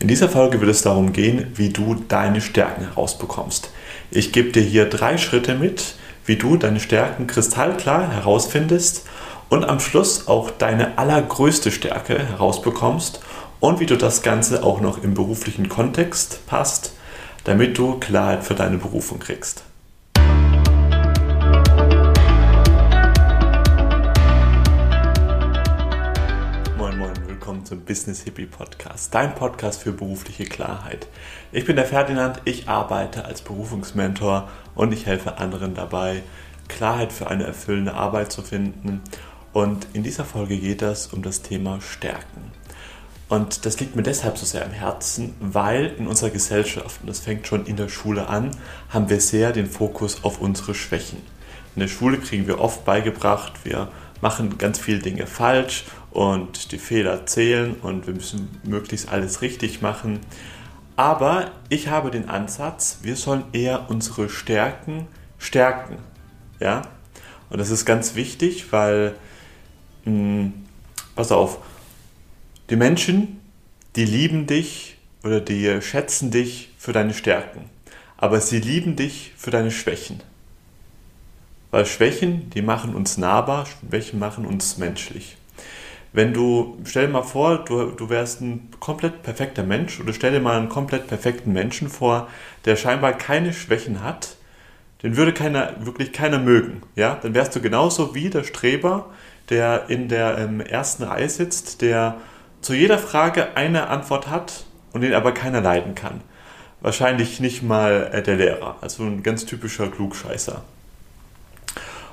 In dieser Folge wird es darum gehen, wie du deine Stärken herausbekommst. Ich gebe dir hier drei Schritte mit, wie du deine Stärken kristallklar herausfindest und am Schluss auch deine allergrößte Stärke herausbekommst und wie du das Ganze auch noch im beruflichen Kontext passt, damit du Klarheit für deine Berufung kriegst. Business Hippie Podcast, dein Podcast für berufliche Klarheit. Ich bin der Ferdinand, ich arbeite als Berufungsmentor und ich helfe anderen dabei, Klarheit für eine erfüllende Arbeit zu finden. Und in dieser Folge geht es um das Thema Stärken. Und das liegt mir deshalb so sehr am Herzen, weil in unserer Gesellschaft, und das fängt schon in der Schule an, haben wir sehr den Fokus auf unsere Schwächen. In der Schule kriegen wir oft beigebracht, wir machen ganz viele Dinge falsch und die Fehler zählen und wir müssen möglichst alles richtig machen. Aber ich habe den Ansatz, wir sollen eher unsere Stärken stärken. Ja? Und das ist ganz wichtig, weil, mh, hm, pass auf, die Menschen, die lieben dich oder die schätzen dich für deine Stärken, aber sie lieben dich für deine Schwächen. Weil Schwächen, die machen uns nahbar, Schwächen machen uns menschlich. Wenn du, stell dir mal vor, du, du wärst ein komplett perfekter Mensch oder stell dir mal einen komplett perfekten Menschen vor, der scheinbar keine Schwächen hat, den würde keiner, wirklich keiner mögen. Ja? Dann wärst du genauso wie der Streber, der in der ähm, ersten Reihe sitzt, der zu jeder Frage eine Antwort hat und den aber keiner leiden kann. Wahrscheinlich nicht mal äh, der Lehrer, also ein ganz typischer Klugscheißer.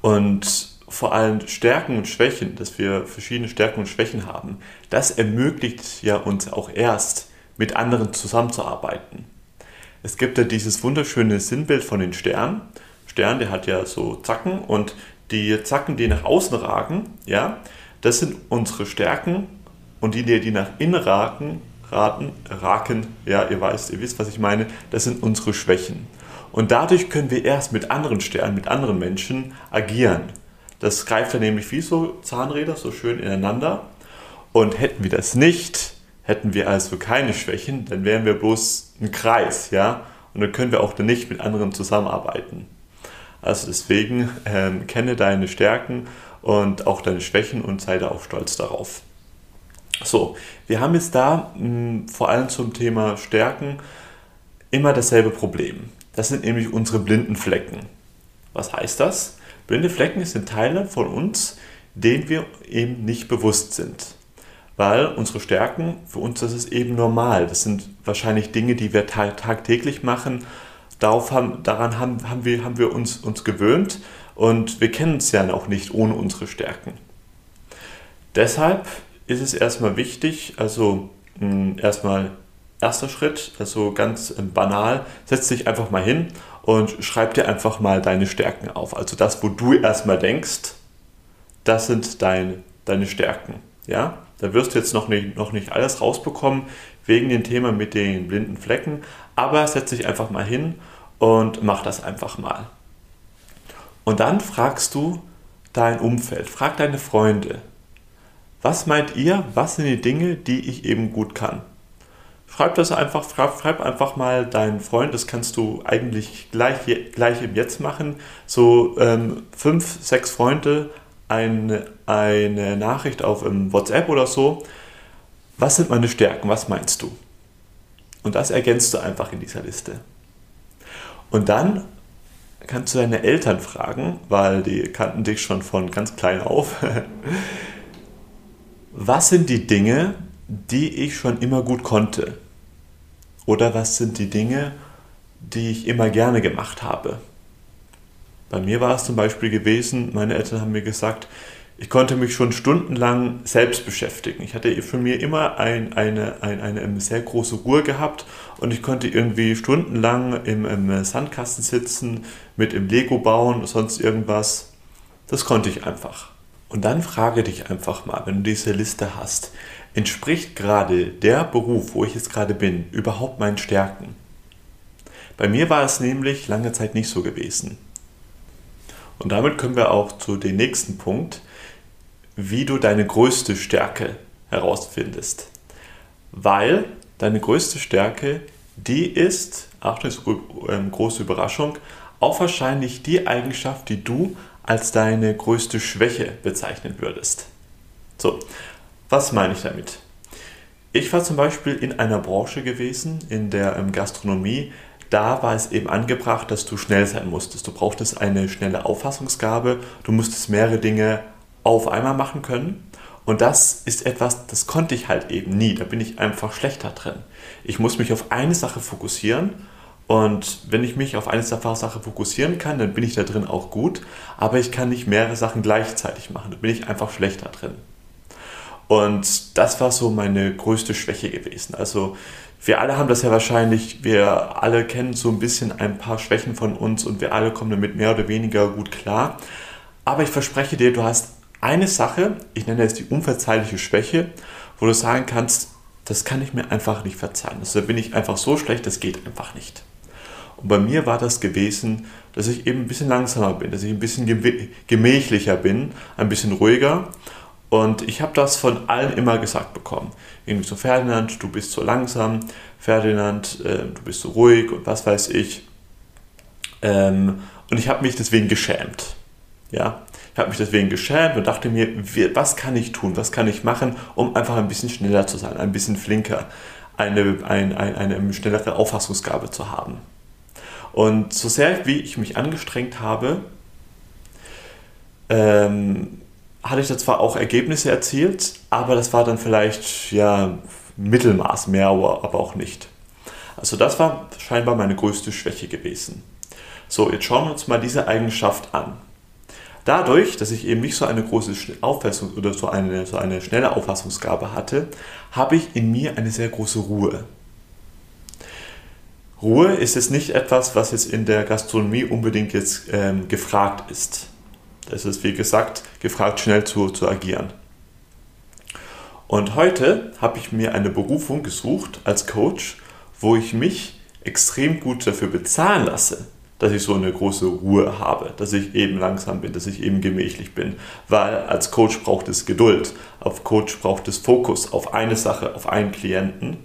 Und vor allem Stärken und Schwächen, dass wir verschiedene Stärken und Schwächen haben, das ermöglicht ja uns auch erst, mit anderen zusammenzuarbeiten. Es gibt ja dieses wunderschöne Sinnbild von den Sternen. Stern, der hat ja so Zacken und die Zacken, die nach außen ragen, ja, das sind unsere Stärken und die, die nach innen raken, raten, raken, ja, ihr weißt, ihr wisst, was ich meine, das sind unsere Schwächen. Und dadurch können wir erst mit anderen Sternen, mit anderen Menschen agieren. Das greift dann nämlich wie so Zahnräder so schön ineinander. Und hätten wir das nicht, hätten wir also keine Schwächen, dann wären wir bloß ein Kreis, ja. Und dann können wir auch dann nicht mit anderen zusammenarbeiten. Also deswegen ähm, kenne deine Stärken und auch deine Schwächen und sei da auch stolz darauf. So, wir haben jetzt da mh, hm, vor allem zum Thema Stärken immer dasselbe Problem. Das sind nämlich unsere blinden Flecken. Was heißt das? Blinde Flecken sind Teile von uns, denen wir eben nicht bewusst sind. Weil unsere Stärken, für uns das ist eben normal. Das sind wahrscheinlich Dinge, die wir tag tagtäglich machen. Darauf haben, daran haben, haben, wir, haben wir uns, uns gewöhnt und wir kennen es ja auch nicht ohne unsere Stärken. Deshalb ist es erstmal wichtig, also hm, erstmal erster Schritt, also ganz äh, banal, setz dich einfach mal hin und schreib dir einfach mal deine Stärken auf. Also das, wo du erstmal denkst, das sind dein, deine Stärken. Ja? Da wirst du jetzt noch nicht, noch nicht alles rausbekommen wegen dem Thema mit den blinden Flecken, aber setz dich einfach mal hin und mach das einfach mal. Und dann fragst du dein Umfeld, frag deine Freunde, was meint ihr, was sind die Dinge, die ich eben gut kann? Schreib das einfach, schreib einfach mal deinen Freund, das kannst du eigentlich gleich, gleich im Jetzt machen. So ähm, fünf, sechs Freunde, eine, eine Nachricht auf um, WhatsApp oder so. Was sind meine Stärken? Was meinst du? Und das ergänzt du einfach in dieser Liste. Und dann kannst du deine Eltern fragen, weil die kannten dich schon von ganz klein auf. was sind die Dinge, die ich schon immer gut konnte? Oder was sind die Dinge, die ich immer gerne gemacht habe? Bei mir war es zum Beispiel gewesen, meine Eltern haben mir gesagt, ich konnte mich schon stundenlang selbst beschäftigen. Ich hatte für mich immer ein, eine, ein, eine sehr große Ruhe gehabt und ich konnte irgendwie stundenlang im, im Sandkasten sitzen, mit im Lego bauen, sonst irgendwas. Das konnte ich einfach. Und dann frage dich einfach mal, wenn du diese Liste hast, entspricht gerade der Beruf, wo ich jetzt gerade bin, überhaupt meinen Stärken? Bei mir war es nämlich lange Zeit nicht so gewesen. Und damit kommen wir auch zu dem nächsten Punkt, wie du deine größte Stärke herausfindest. Weil deine größte Stärke, die ist, Achtung, ist ähm, große Überraschung, auch wahrscheinlich die Eigenschaft, die du als deine größte Schwäche bezeichnen würdest. So, was meine ich damit? Ich war zum Beispiel in einer Branche gewesen, in der ähm, Gastronomie. Da war es eben angebracht, dass du schnell sein musstest. Du brauchtest eine schnelle Auffassungsgabe. Du musstest mehrere Dinge auf einmal machen können. Und das ist etwas, das konnte ich halt eben nie. Da bin ich einfach schlechter drin. Ich muss mich auf eine Sache fokussieren. Und wenn ich mich auf eine Sache fokussieren kann, dann bin ich da drin auch gut. Aber ich kann nicht mehrere Sachen gleichzeitig machen. Da bin ich einfach schlechter drin. Und das war so meine größte Schwäche gewesen. Also wir alle haben das ja wahrscheinlich, wir alle kennen so ein bisschen ein paar Schwächen von uns und wir alle kommen damit mehr oder weniger gut klar. Aber ich verspreche dir, du hast eine Sache, ich nenne es die unverzeihliche Schwäche, wo du sagen kannst, das kann ich mir einfach nicht verzeihen. Also da bin ich einfach so schlecht, das geht einfach nicht. Und bei mir war das gewesen, dass ich eben ein bisschen langsamer bin, dass ich ein bisschen gemächlicher bin, ein bisschen ruhiger. Und ich habe das von allen immer gesagt bekommen. Irgendwie so, Ferdinand, du bist so langsam, Ferdinand, äh, du bist so ruhig und was weiß ich. Ähm, und ich habe mich deswegen geschämt. Ja, ich habe mich deswegen geschämt und dachte mir, was kann ich tun, was kann ich machen, um einfach ein bisschen schneller zu sein, ein bisschen flinker, eine, ein, ein, eine schnellere Auffassungsgabe zu haben. Und so sehr wie ich mich angestrengt habe, ähm, hatte ich da zwar auch Ergebnisse erzielt, aber das war dann vielleicht ja Mittelmaß mehr, aber auch nicht. Also das war scheinbar meine größte Schwäche gewesen. So, jetzt schauen wir uns mal diese Eigenschaft an. Dadurch, dass ich eben nicht so eine große Auffassung oder so eine, so eine schnelle Auffassungsgabe hatte, habe ich in mir eine sehr große Ruhe. Ruhe ist jetzt nicht etwas, was jetzt in der Gastronomie unbedingt jetzt ähm, gefragt ist. Es ist, wie gesagt, gefragt, schnell zu, zu agieren. Und heute habe ich mir eine Berufung gesucht als Coach, wo ich mich extrem gut dafür bezahlen lasse, dass ich so eine große Ruhe habe, dass ich eben langsam bin, dass ich eben gemächlich bin. Weil als Coach braucht es Geduld, auf Coach braucht es Fokus auf eine Sache, auf einen Klienten.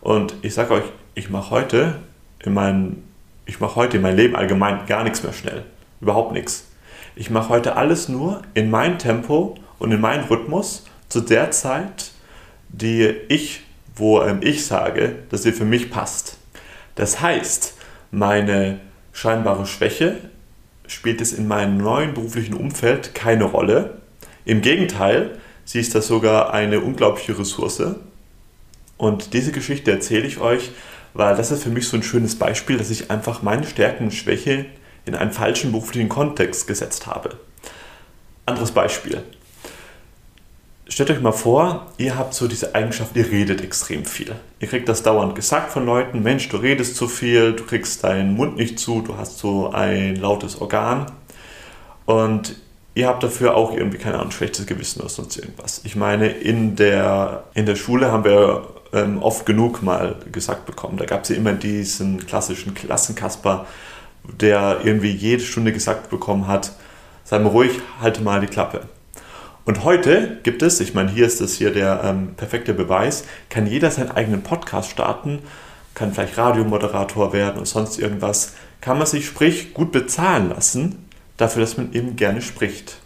Und ich sage euch, ich mache heute in meinem, ich mache heute in meinem Leben allgemein gar nichts mehr schnell. Überhaupt nichts. Ich mache heute alles nur in mein Tempo und in meinen Rhythmus zu der Zeit, die ich, wo ähm, ich sage, dass sie für mich passt. Das heißt, meine scheinbare Schwäche spielt es in meinem neuen beruflichen Umfeld keine Rolle. Im Gegenteil, sie ist das sogar eine unglaubliche Ressource. Und diese Geschichte erzähle ich euch, weil das ist für mich so ein schönes Beispiel, dass ich einfach meine Stärken und Schwäche in einen falschen beruflichen Kontext gesetzt habe. Anderes Beispiel. Stellt euch mal vor, ihr habt so diese Eigenschaft, ihr redet extrem viel. Ihr kriegt das dauernd gesagt von Leuten, Mensch, du redest zu viel, du kriegst deinen Mund nicht zu, du hast so ein lautes Organ. Und ihr habt dafür auch irgendwie, keine Ahnung, schlechtes Gewissen oder sonst irgendwas. Ich meine, in der, in der Schule haben wir ähm, oft genug mal gesagt bekommen, da gab es ja immer diesen klassischen Klassenkasper, der irgendwie jede Stunde gesagt bekommen hat, sei mal ruhig, halte mal die Klappe. Und heute gibt es, ich meine, hier ist das hier der ähm, perfekte Beweis, kann jeder seinen eigenen Podcast starten, kann vielleicht Radiomoderator werden und sonst irgendwas, kann man sich sprich gut bezahlen lassen, dafür, dass man eben gerne spricht.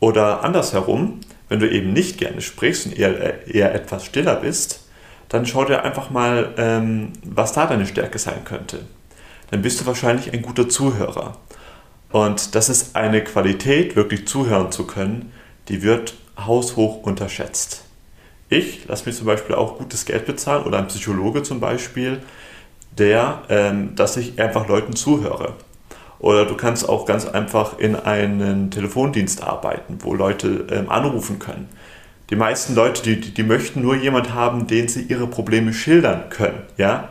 Oder andersherum, wenn du eben nicht gerne sprichst und eher, eher etwas stiller bist, dann schau dir einfach mal, ähm, was da deine Stärke sein könnte. Dann bist du wahrscheinlich ein guter Zuhörer. Und das ist eine Qualität, wirklich zuhören zu können, die wird haushoch unterschätzt. Ich lasse mir zum Beispiel auch gutes Geld bezahlen oder ein Psychologe zum Beispiel, der, ähm, dass ich einfach Leuten zuhöre. Oder du kannst auch ganz einfach in einen Telefondienst arbeiten, wo Leute ähm, anrufen können. Die meisten Leute, die, die, möchten nur jemand haben, den sie ihre Probleme schildern können. Ja?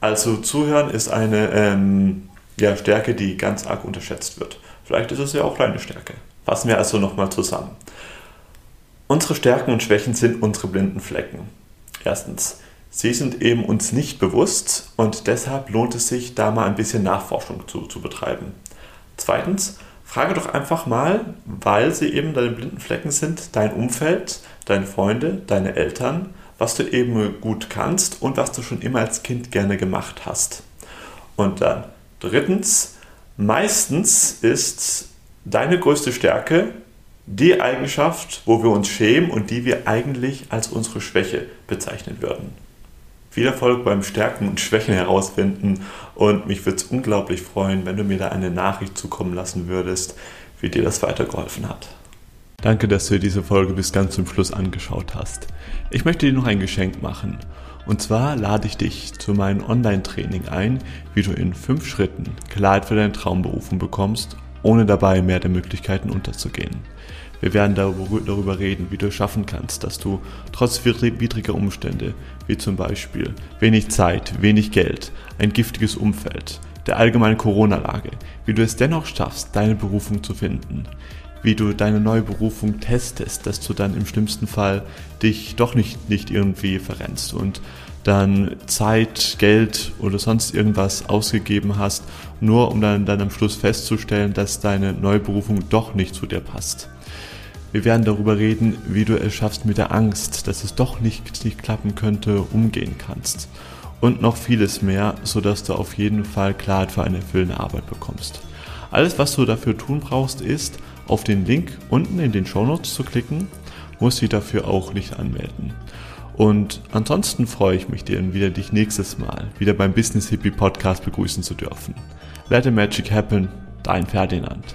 Also zuhören ist eine ähm, ja, Stärke, die ganz arg unterschätzt wird. Vielleicht ist es ja auch deine Stärke. Fassen wir also nochmal zusammen. Unsere Stärken und Schwächen sind unsere blinden Flecken. Erstens, sie sind eben uns nicht bewusst und deshalb lohnt es sich, da mal ein bisschen Nachforschung zu, zu betreiben. Zweitens, frage doch einfach mal, weil sie eben deine blinden Flecken sind, dein Umfeld, deine Freunde, deine Eltern, was du eben gut kannst und was du schon immer als Kind gerne gemacht hast. Und dann drittens, meistens ist deine größte Stärke die Eigenschaft, wo wir uns schämen und die wir eigentlich als unsere Schwäche bezeichnen würden. Viel Erfolg beim Stärken und Schwächen herausfinden und mich würde es unglaublich freuen, wenn du mir da eine Nachricht zukommen lassen würdest, wie dir das weitergeholfen hat. Danke, dass du dir diese Folge bis ganz zum Schluss angeschaut hast. Ich möchte dir noch ein Geschenk machen. Und zwar lade ich dich zu meinem Online-Training ein, wie du in fünf Schritten Klarheit für deine Traumberufung bekommst, ohne dabei mehr der Möglichkeiten unterzugehen. Wir werden darüber reden, wie du es schaffen kannst, dass du trotz widriger Umstände, wie zum Beispiel wenig Zeit, wenig Geld, ein giftiges Umfeld, der allgemeinen Corona-Lage, wie du es dennoch schaffst, deine Berufung zu finden, wie du deine neue Berufung testest, dass du dann im schlimmsten Fall dich doch nicht, nicht irgendwie verrennst und dann Zeit, Geld oder sonst irgendwas ausgegeben hast, nur um dann, dann am Schluss festzustellen, dass deine neue Berufung doch nicht zu dir passt. Wir werden darüber reden, wie du es schaffst mit der Angst, dass es doch nicht, nicht klappen könnte, umgehen kannst. Und noch vieles mehr, sodass du auf jeden Fall Klarheit für eine erfüllende Arbeit bekommst. Alles, was du dafür tun brauchst, ist, auf den Link unten in den Show Notes zu klicken, musst dich dafür auch nicht anmelden. Und ansonsten freue ich mich, dir wieder dich nächstes Mal wieder beim Business Hippie Podcast begrüßen zu dürfen. Let the Magic Happen, dein Ferdinand.